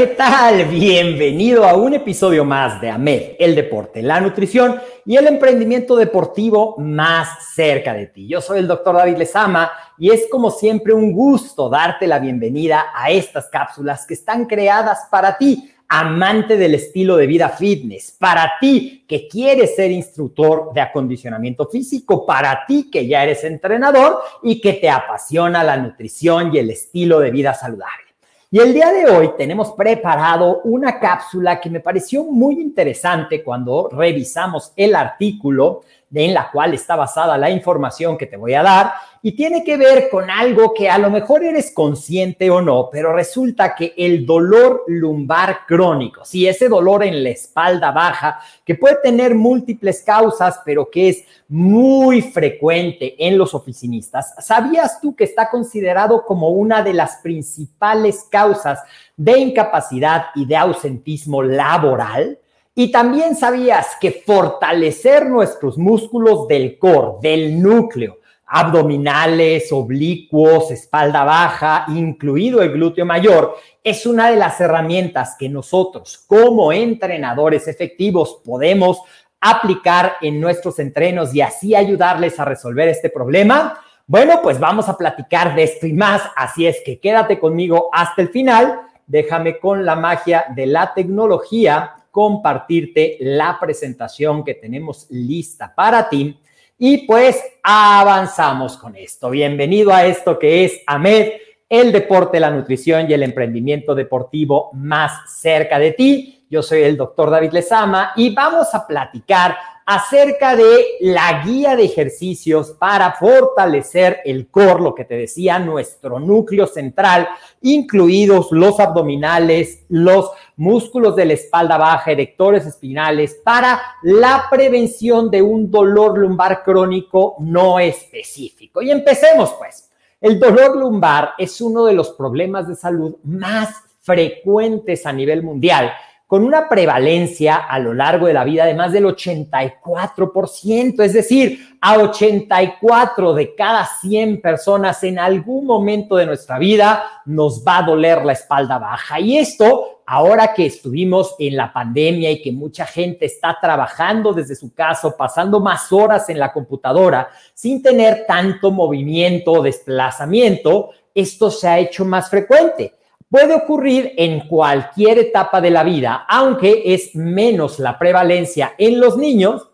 ¿qué tal? Bienvenido a un episodio más de AMED, el deporte, la nutrición y el emprendimiento deportivo más cerca de ti. Yo soy el doctor David Lezama y es como siempre un gusto darte la bienvenida a estas cápsulas que están creadas para ti, amante del estilo de vida fitness, para ti que quieres ser instructor de acondicionamiento físico, para ti que ya eres entrenador y que te apasiona la nutrición y el estilo de vida saludable. Y el día de hoy tenemos preparado una cápsula que me pareció muy interesante cuando revisamos el artículo en la cual está basada la información que te voy a dar y tiene que ver con algo que a lo mejor eres consciente o no, pero resulta que el dolor lumbar crónico, sí, ese dolor en la espalda baja, que puede tener múltiples causas, pero que es muy frecuente en los oficinistas, ¿sabías tú que está considerado como una de las principales causas de incapacidad y de ausentismo laboral? Y también sabías que fortalecer nuestros músculos del core, del núcleo, abdominales, oblicuos, espalda baja, incluido el glúteo mayor, es una de las herramientas que nosotros como entrenadores efectivos podemos aplicar en nuestros entrenos y así ayudarles a resolver este problema. Bueno, pues vamos a platicar de esto y más, así es que quédate conmigo hasta el final. Déjame con la magia de la tecnología compartirte la presentación que tenemos lista para ti. Y pues avanzamos con esto. Bienvenido a esto que es AMED, el deporte, la nutrición y el emprendimiento deportivo más cerca de ti. Yo soy el doctor David Lezama y vamos a platicar acerca de la guía de ejercicios para fortalecer el core, lo que te decía, nuestro núcleo central, incluidos los abdominales, los músculos de la espalda baja, erectores espinales, para la prevención de un dolor lumbar crónico no específico. Y empecemos pues. El dolor lumbar es uno de los problemas de salud más frecuentes a nivel mundial con una prevalencia a lo largo de la vida de más del 84%, es decir, a 84 de cada 100 personas en algún momento de nuestra vida nos va a doler la espalda baja. Y esto, ahora que estuvimos en la pandemia y que mucha gente está trabajando desde su casa, pasando más horas en la computadora sin tener tanto movimiento o desplazamiento, esto se ha hecho más frecuente. Puede ocurrir en cualquier etapa de la vida, aunque es menos la prevalencia en los niños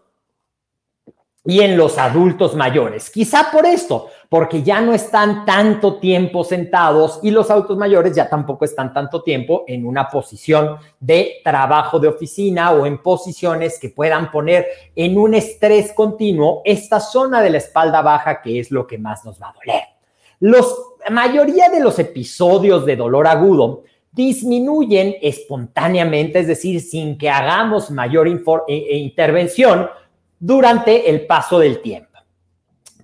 y en los adultos mayores. Quizá por esto, porque ya no están tanto tiempo sentados y los adultos mayores ya tampoco están tanto tiempo en una posición de trabajo de oficina o en posiciones que puedan poner en un estrés continuo esta zona de la espalda baja que es lo que más nos va a doler. Los, mayoría de los episodios de dolor agudo disminuyen espontáneamente, es decir, sin que hagamos mayor e, e intervención durante el paso del tiempo.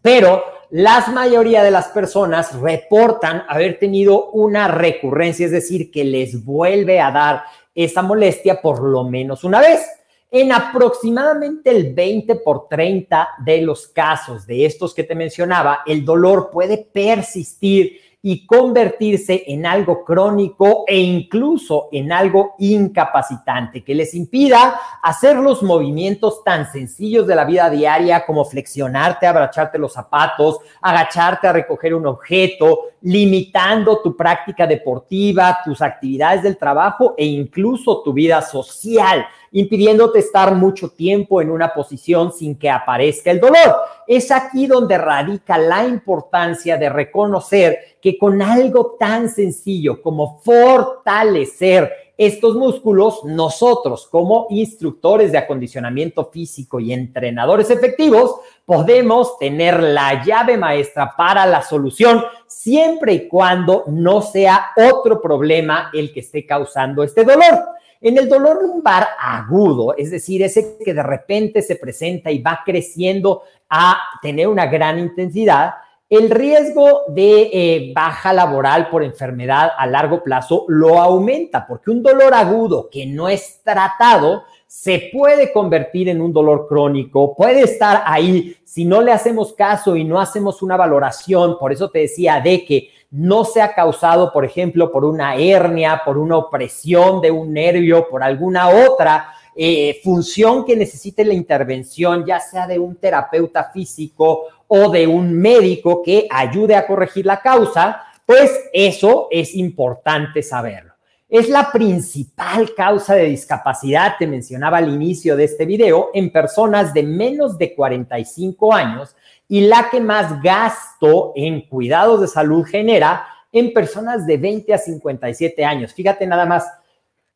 Pero la mayoría de las personas reportan haber tenido una recurrencia, es decir, que les vuelve a dar esa molestia por lo menos una vez. En aproximadamente el 20 por 30 de los casos de estos que te mencionaba, el dolor puede persistir y convertirse en algo crónico e incluso en algo incapacitante que les impida hacer los movimientos tan sencillos de la vida diaria como flexionarte, abrocharte los zapatos, agacharte a recoger un objeto, limitando tu práctica deportiva, tus actividades del trabajo e incluso tu vida social impidiéndote estar mucho tiempo en una posición sin que aparezca el dolor. Es aquí donde radica la importancia de reconocer que con algo tan sencillo como fortalecer estos músculos, nosotros como instructores de acondicionamiento físico y entrenadores efectivos, podemos tener la llave maestra para la solución siempre y cuando no sea otro problema el que esté causando este dolor. En el dolor lumbar agudo, es decir, ese que de repente se presenta y va creciendo a tener una gran intensidad, el riesgo de eh, baja laboral por enfermedad a largo plazo lo aumenta, porque un dolor agudo que no es tratado se puede convertir en un dolor crónico, puede estar ahí. Si no le hacemos caso y no hacemos una valoración, por eso te decía de que no sea causado, por ejemplo, por una hernia, por una opresión de un nervio, por alguna otra eh, función que necesite la intervención, ya sea de un terapeuta físico o de un médico que ayude a corregir la causa, pues eso es importante saberlo. Es la principal causa de discapacidad, te mencionaba al inicio de este video, en personas de menos de 45 años y la que más gasto en cuidados de salud genera en personas de 20 a 57 años. Fíjate nada más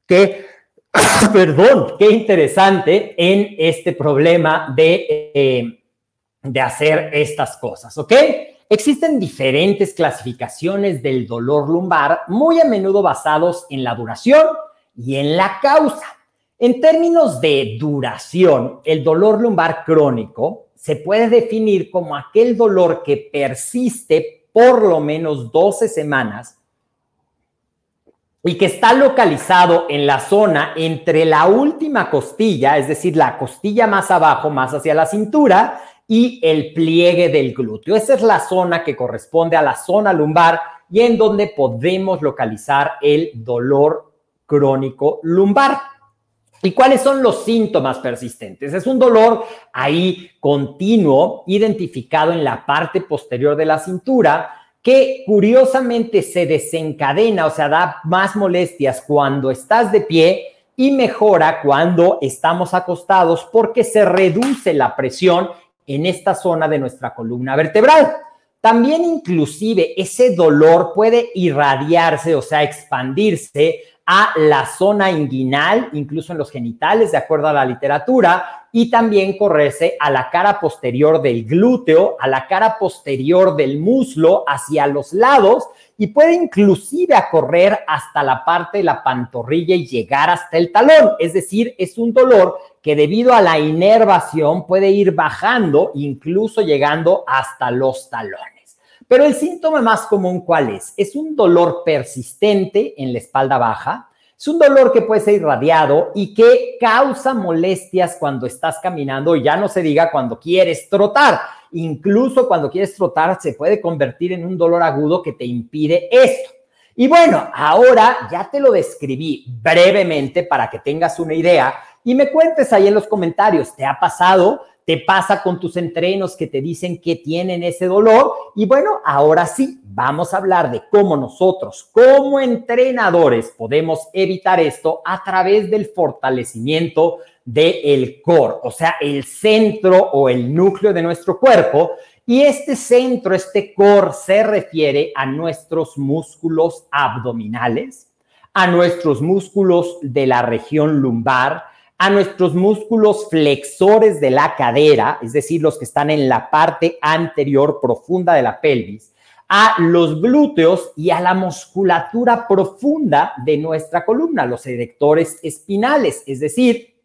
que, perdón, qué interesante en este problema de, eh, de hacer estas cosas, ¿ok? Existen diferentes clasificaciones del dolor lumbar, muy a menudo basados en la duración y en la causa. En términos de duración, el dolor lumbar crónico se puede definir como aquel dolor que persiste por lo menos 12 semanas y que está localizado en la zona entre la última costilla, es decir, la costilla más abajo, más hacia la cintura, y el pliegue del glúteo. Esa es la zona que corresponde a la zona lumbar y en donde podemos localizar el dolor crónico lumbar. ¿Y cuáles son los síntomas persistentes? Es un dolor ahí continuo, identificado en la parte posterior de la cintura, que curiosamente se desencadena, o sea, da más molestias cuando estás de pie y mejora cuando estamos acostados porque se reduce la presión en esta zona de nuestra columna vertebral. También inclusive ese dolor puede irradiarse, o sea, expandirse a la zona inguinal, incluso en los genitales, de acuerdo a la literatura, y también correrse a la cara posterior del glúteo, a la cara posterior del muslo, hacia los lados, y puede inclusive correr hasta la parte de la pantorrilla y llegar hasta el talón. Es decir, es un dolor que debido a la inervación puede ir bajando, incluso llegando hasta los talones. Pero el síntoma más común, ¿cuál es? Es un dolor persistente en la espalda baja. Es un dolor que puede ser irradiado y que causa molestias cuando estás caminando, ya no se diga cuando quieres trotar. Incluso cuando quieres trotar se puede convertir en un dolor agudo que te impide esto. Y bueno, ahora ya te lo describí brevemente para que tengas una idea y me cuentes ahí en los comentarios, ¿te ha pasado? Te pasa con tus entrenos que te dicen que tienen ese dolor. Y bueno, ahora sí, vamos a hablar de cómo nosotros como entrenadores podemos evitar esto a través del fortalecimiento del core, o sea, el centro o el núcleo de nuestro cuerpo. Y este centro, este core, se refiere a nuestros músculos abdominales, a nuestros músculos de la región lumbar, a nuestros músculos flexores de la cadera, es decir, los que están en la parte anterior profunda de la pelvis, a los glúteos y a la musculatura profunda de nuestra columna, los erectores espinales, es decir,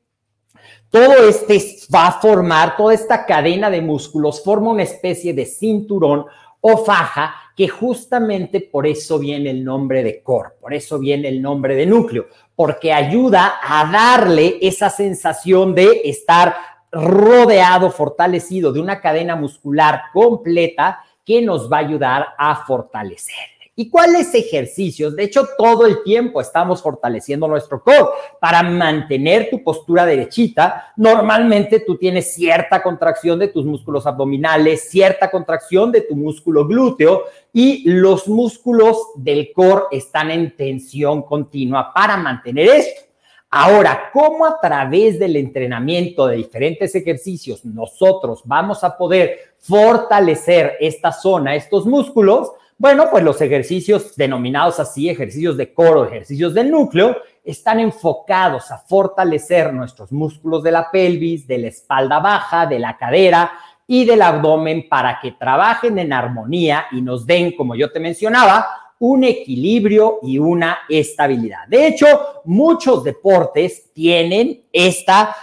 todo este va a formar, toda esta cadena de músculos forma una especie de cinturón o faja que justamente por eso viene el nombre de core, por eso viene el nombre de núcleo, porque ayuda a darle esa sensación de estar rodeado, fortalecido de una cadena muscular completa que nos va a ayudar a fortalecer. ¿Y cuáles ejercicios? De hecho, todo el tiempo estamos fortaleciendo nuestro core para mantener tu postura derechita. Normalmente tú tienes cierta contracción de tus músculos abdominales, cierta contracción de tu músculo glúteo y los músculos del core están en tensión continua para mantener esto. Ahora, ¿cómo a través del entrenamiento de diferentes ejercicios nosotros vamos a poder fortalecer esta zona, estos músculos? Bueno, pues los ejercicios denominados así, ejercicios de coro, ejercicios del núcleo, están enfocados a fortalecer nuestros músculos de la pelvis, de la espalda baja, de la cadera y del abdomen para que trabajen en armonía y nos den, como yo te mencionaba, un equilibrio y una estabilidad. De hecho, muchos deportes tienen esta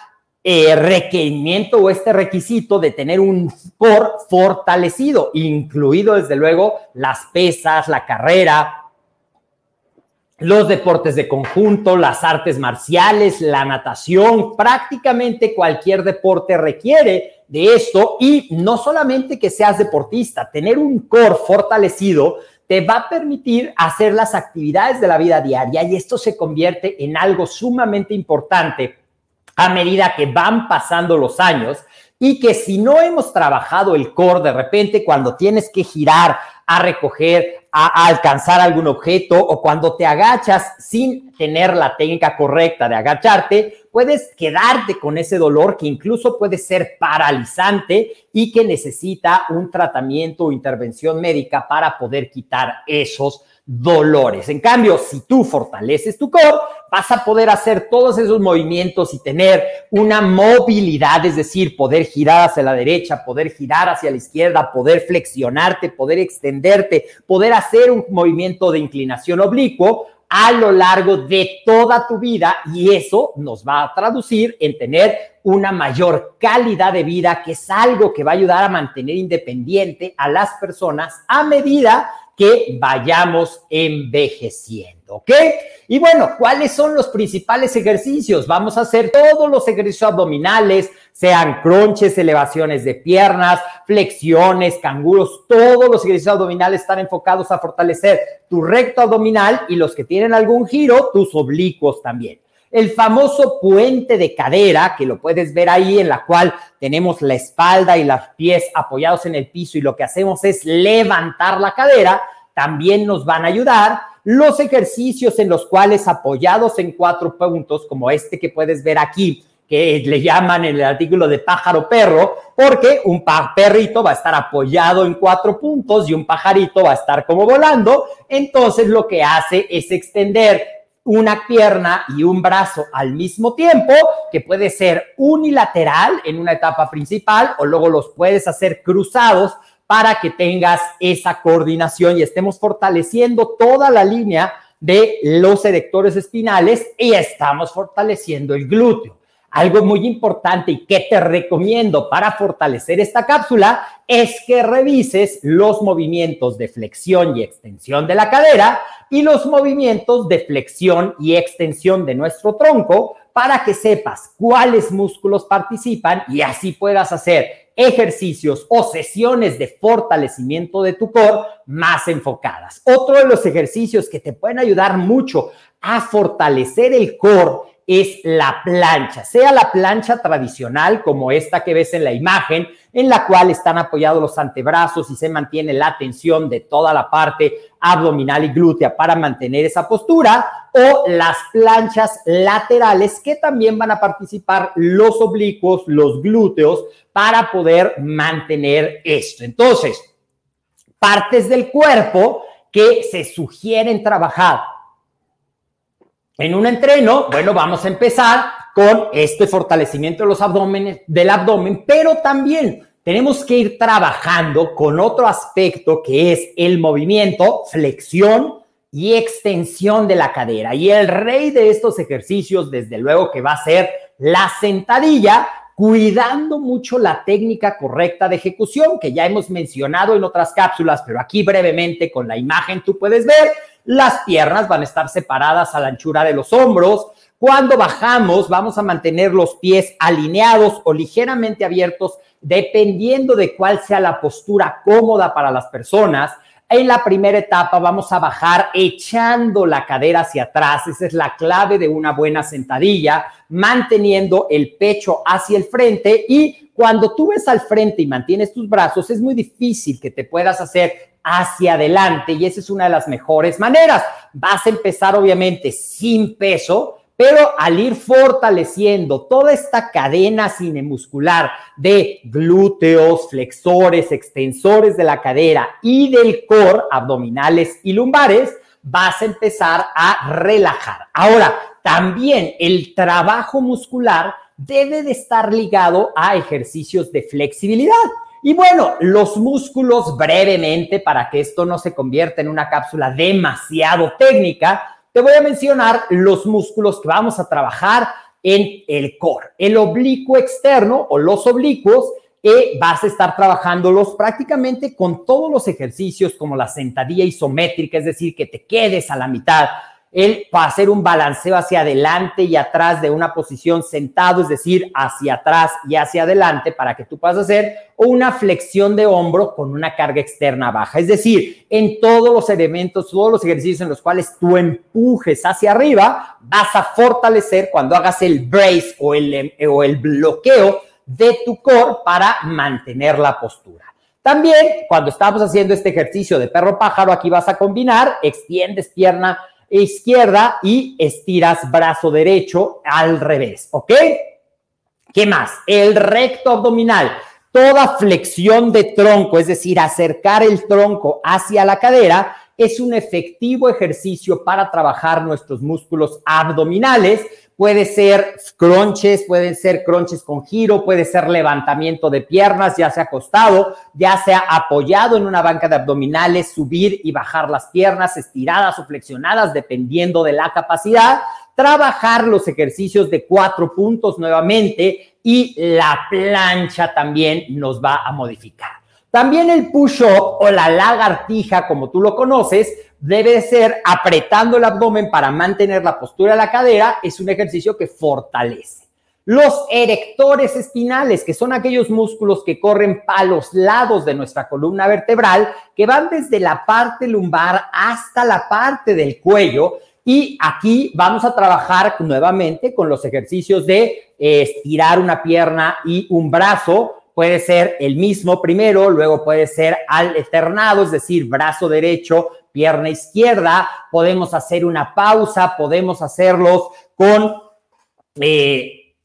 eh, requerimiento o este requisito de tener un core fortalecido, incluido desde luego las pesas, la carrera, los deportes de conjunto, las artes marciales, la natación, prácticamente cualquier deporte requiere de esto. Y no solamente que seas deportista, tener un core fortalecido te va a permitir hacer las actividades de la vida diaria y esto se convierte en algo sumamente importante a medida que van pasando los años y que si no hemos trabajado el core de repente cuando tienes que girar a recoger, a, alcanzar algún objeto o cuando te agachas sin tener la técnica correcta de agacharte, puedes quedarte con ese dolor que incluso puede ser paralizante y que necesita un tratamiento o intervención médica para poder quitar esos dolores. En cambio, si tú fortaleces tu core, vas a poder hacer todos esos movimientos y tener una movilidad, es decir, poder girar hacia la derecha, poder girar hacia la izquierda, poder flexionarte, poder extenderte, poder hacer un movimiento de inclinación oblicuo a lo largo de toda tu vida y eso nos va a traducir en tener una mayor calidad de vida, que es algo que va a ayudar a mantener independiente a las personas a medida que vayamos envejeciendo, ¿ok? Y bueno, ¿cuáles son los principales ejercicios? Vamos a hacer todos los ejercicios abdominales, sean crunches, elevaciones de piernas, flexiones, canguros, todos los ejercicios abdominales están enfocados a fortalecer tu recto abdominal y los que tienen algún giro, tus oblicuos también. El famoso puente de cadera, que lo puedes ver ahí, en la cual tenemos la espalda y los pies apoyados en el piso y lo que hacemos es levantar la cadera, también nos van a ayudar. Los ejercicios en los cuales apoyados en cuatro puntos, como este que puedes ver aquí, que le llaman en el artículo de pájaro perro, porque un perrito va a estar apoyado en cuatro puntos y un pajarito va a estar como volando. Entonces lo que hace es extender una pierna y un brazo al mismo tiempo, que puede ser unilateral en una etapa principal o luego los puedes hacer cruzados para que tengas esa coordinación y estemos fortaleciendo toda la línea de los erectores espinales y estamos fortaleciendo el glúteo. Algo muy importante y que te recomiendo para fortalecer esta cápsula es que revises los movimientos de flexión y extensión de la cadera y los movimientos de flexión y extensión de nuestro tronco para que sepas cuáles músculos participan y así puedas hacer ejercicios o sesiones de fortalecimiento de tu core más enfocadas. Otro de los ejercicios que te pueden ayudar mucho a fortalecer el core es la plancha, sea la plancha tradicional como esta que ves en la imagen, en la cual están apoyados los antebrazos y se mantiene la tensión de toda la parte abdominal y glútea para mantener esa postura, o las planchas laterales que también van a participar los oblicuos, los glúteos, para poder mantener esto. Entonces, partes del cuerpo que se sugieren trabajar en un entreno, bueno, vamos a empezar con este fortalecimiento de los abdómenes, del abdomen, pero también tenemos que ir trabajando con otro aspecto que es el movimiento, flexión y extensión de la cadera. Y el rey de estos ejercicios, desde luego que va a ser la sentadilla, cuidando mucho la técnica correcta de ejecución, que ya hemos mencionado en otras cápsulas, pero aquí brevemente con la imagen tú puedes ver las piernas van a estar separadas a la anchura de los hombros. Cuando bajamos, vamos a mantener los pies alineados o ligeramente abiertos, dependiendo de cuál sea la postura cómoda para las personas. En la primera etapa vamos a bajar echando la cadera hacia atrás. Esa es la clave de una buena sentadilla, manteniendo el pecho hacia el frente y cuando tú ves al frente y mantienes tus brazos, es muy difícil que te puedas hacer hacia adelante y esa es una de las mejores maneras. Vas a empezar obviamente sin peso, pero al ir fortaleciendo toda esta cadena cinemuscular de glúteos, flexores, extensores de la cadera y del core, abdominales y lumbares, vas a empezar a relajar. Ahora, también el trabajo muscular debe de estar ligado a ejercicios de flexibilidad. Y bueno, los músculos brevemente, para que esto no se convierta en una cápsula demasiado técnica, te voy a mencionar los músculos que vamos a trabajar en el core. El oblicuo externo o los oblicuos, eh, vas a estar trabajándolos prácticamente con todos los ejercicios como la sentadilla isométrica, es decir, que te quedes a la mitad el hacer un balanceo hacia adelante y atrás de una posición sentado, es decir, hacia atrás y hacia adelante para que tú puedas hacer una flexión de hombro con una carga externa baja. Es decir, en todos los elementos, todos los ejercicios en los cuales tú empujes hacia arriba, vas a fortalecer cuando hagas el brace o el, o el bloqueo de tu core para mantener la postura. También cuando estamos haciendo este ejercicio de perro pájaro, aquí vas a combinar, extiendes pierna izquierda y estiras brazo derecho al revés, ¿ok? ¿Qué más? El recto abdominal. Toda flexión de tronco, es decir, acercar el tronco hacia la cadera, es un efectivo ejercicio para trabajar nuestros músculos abdominales Puede ser crunches, pueden ser crunches con giro, puede ser levantamiento de piernas, ya sea acostado, ya sea apoyado en una banca de abdominales, subir y bajar las piernas estiradas o flexionadas, dependiendo de la capacidad. Trabajar los ejercicios de cuatro puntos nuevamente y la plancha también nos va a modificar. También el push-up o la lagartija, como tú lo conoces, debe ser apretando el abdomen para mantener la postura de la cadera, es un ejercicio que fortalece. Los erectores espinales, que son aquellos músculos que corren a los lados de nuestra columna vertebral, que van desde la parte lumbar hasta la parte del cuello. Y aquí vamos a trabajar nuevamente con los ejercicios de eh, estirar una pierna y un brazo, puede ser el mismo primero, luego puede ser alternado, es decir, brazo derecho, pierna izquierda, podemos hacer una pausa, podemos hacerlos con eh,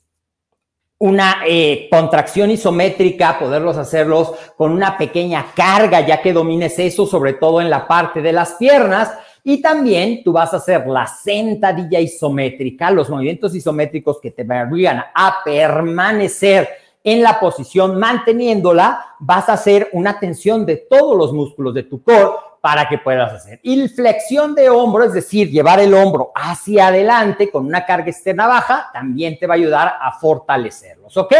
una eh, contracción isométrica, poderlos hacerlos con una pequeña carga, ya que domines eso, sobre todo en la parte de las piernas. Y también tú vas a hacer la sentadilla isométrica, los movimientos isométricos que te ayudan a permanecer en la posición manteniéndola, vas a hacer una tensión de todos los músculos de tu core para que puedas hacer. Y flexión de hombro, es decir, llevar el hombro hacia adelante con una carga externa baja, también te va a ayudar a fortalecerlos, ¿ok?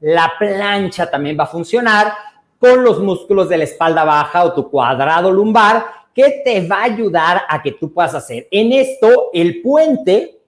La plancha también va a funcionar con los músculos de la espalda baja o tu cuadrado lumbar, que te va a ayudar a que tú puedas hacer. En esto, el puente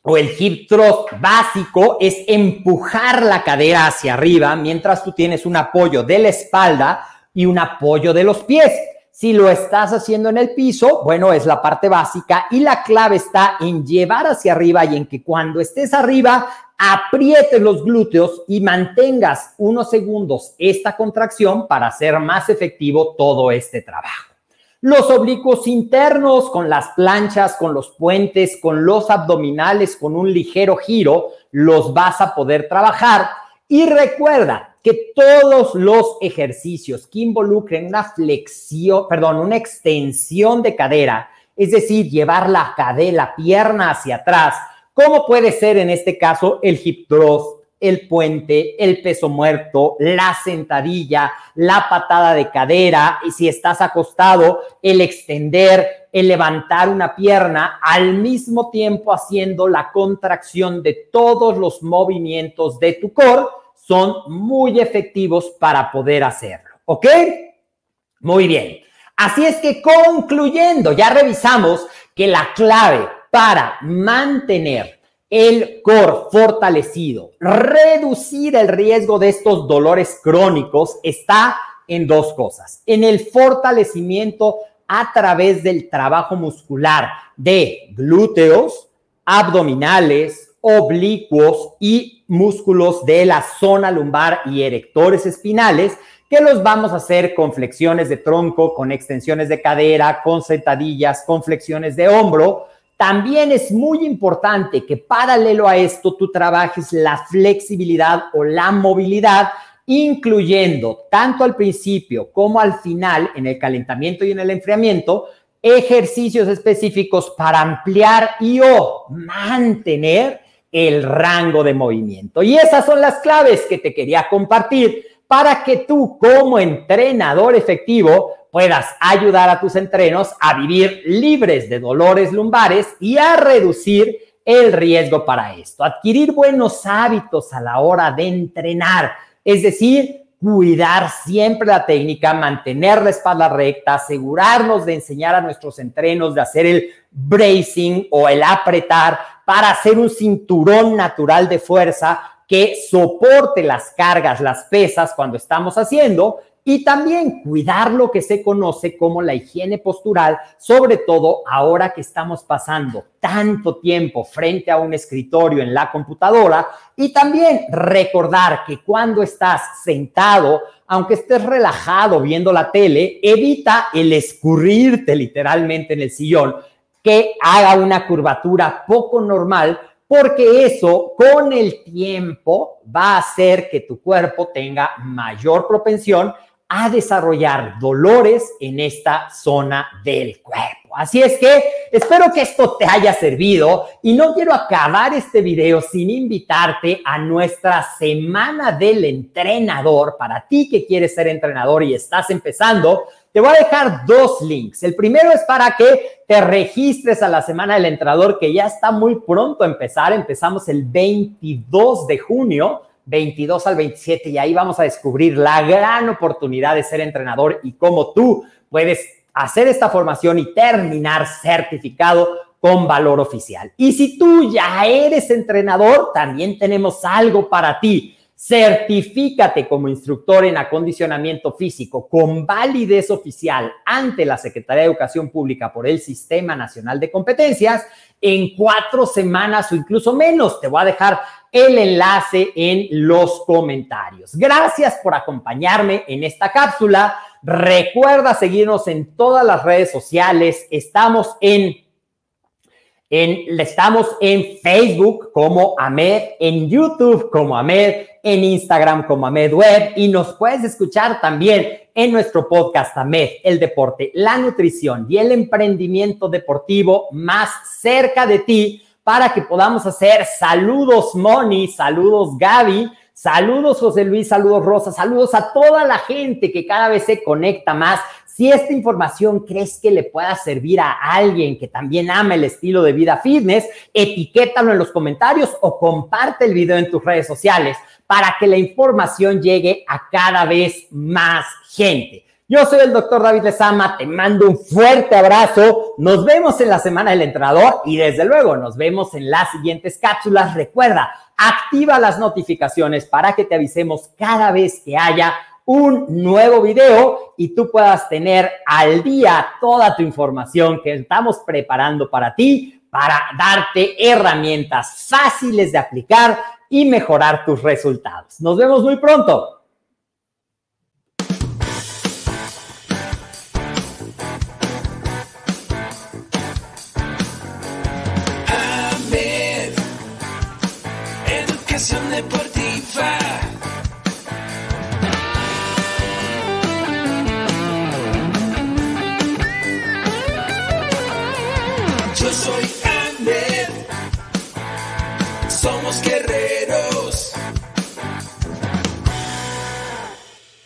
o el hip thrust básico es empujar la cadera hacia arriba mientras tú tienes un apoyo de la espalda y un apoyo de los pies. Si lo estás haciendo en el piso, bueno, es la parte básica y la clave está en llevar hacia arriba y en que cuando estés arriba aprietes los glúteos y mantengas unos segundos esta contracción para hacer más efectivo todo este trabajo. Los oblicuos internos con las planchas, con los puentes, con los abdominales, con un ligero giro, los vas a poder trabajar. Y recuerda, que todos los ejercicios que involucren una flexión, perdón, una extensión de cadera, es decir, llevar la cadera, la pierna hacia atrás, como puede ser en este caso el hip thrust, el puente, el peso muerto, la sentadilla, la patada de cadera, y si estás acostado, el extender, el levantar una pierna, al mismo tiempo haciendo la contracción de todos los movimientos de tu core son muy efectivos para poder hacerlo. ¿Ok? Muy bien. Así es que concluyendo, ya revisamos que la clave para mantener el core fortalecido, reducir el riesgo de estos dolores crónicos está en dos cosas. En el fortalecimiento a través del trabajo muscular de glúteos, abdominales, oblicuos y músculos de la zona lumbar y erectores espinales, que los vamos a hacer con flexiones de tronco, con extensiones de cadera, con sentadillas, con flexiones de hombro. También es muy importante que paralelo a esto tú trabajes la flexibilidad o la movilidad, incluyendo tanto al principio como al final, en el calentamiento y en el enfriamiento, ejercicios específicos para ampliar y o mantener el rango de movimiento. Y esas son las claves que te quería compartir para que tú como entrenador efectivo puedas ayudar a tus entrenos a vivir libres de dolores lumbares y a reducir el riesgo para esto. Adquirir buenos hábitos a la hora de entrenar, es decir, cuidar siempre la técnica, mantener la espalda recta, asegurarnos de enseñar a nuestros entrenos de hacer el bracing o el apretar para hacer un cinturón natural de fuerza que soporte las cargas, las pesas cuando estamos haciendo y también cuidar lo que se conoce como la higiene postural, sobre todo ahora que estamos pasando tanto tiempo frente a un escritorio en la computadora y también recordar que cuando estás sentado, aunque estés relajado viendo la tele, evita el escurrirte literalmente en el sillón, que haga una curvatura poco normal porque eso con el tiempo va a hacer que tu cuerpo tenga mayor propensión a desarrollar dolores en esta zona del cuerpo. Así es que espero que esto te haya servido y no quiero acabar este video sin invitarte a nuestra semana del entrenador. Para ti que quieres ser entrenador y estás empezando, te voy a dejar dos links. El primero es para que te registres a la semana del entrenador que ya está muy pronto a empezar. Empezamos el 22 de junio 22 al 27 y ahí vamos a descubrir la gran oportunidad de ser entrenador y cómo tú puedes hacer esta formación y terminar certificado con valor oficial. Y si tú ya eres entrenador, también tenemos algo para ti. Certifícate como instructor en acondicionamiento físico con validez oficial ante la Secretaría de Educación Pública por el Sistema Nacional de Competencias en cuatro semanas o incluso menos. Te voy a dejar el enlace en los comentarios. Gracias por acompañarme en esta cápsula. Recuerda seguirnos en todas las redes sociales. Estamos en en, estamos en Facebook como Ahmed, en YouTube como Ahmed, en Instagram como Ahmed Web y nos puedes escuchar también en nuestro podcast Ahmed, el deporte, la nutrición y el emprendimiento deportivo más cerca de ti para que podamos hacer saludos Moni, saludos Gaby, saludos José Luis, saludos Rosa, saludos a toda la gente que cada vez se conecta más. Si esta información crees que le pueda servir a alguien que también ama el estilo de vida fitness, etiquétalo en los comentarios o comparte el video en tus redes sociales para que la información llegue a cada vez más gente. Yo soy el doctor David Lezama, te mando un fuerte abrazo, nos vemos en la semana del entrenador y desde luego nos vemos en las siguientes cápsulas. Recuerda, activa las notificaciones para que te avisemos cada vez que haya un nuevo video y tú puedas tener al día toda tu información que estamos preparando para ti para darte herramientas fáciles de aplicar y mejorar tus resultados. Nos vemos muy pronto.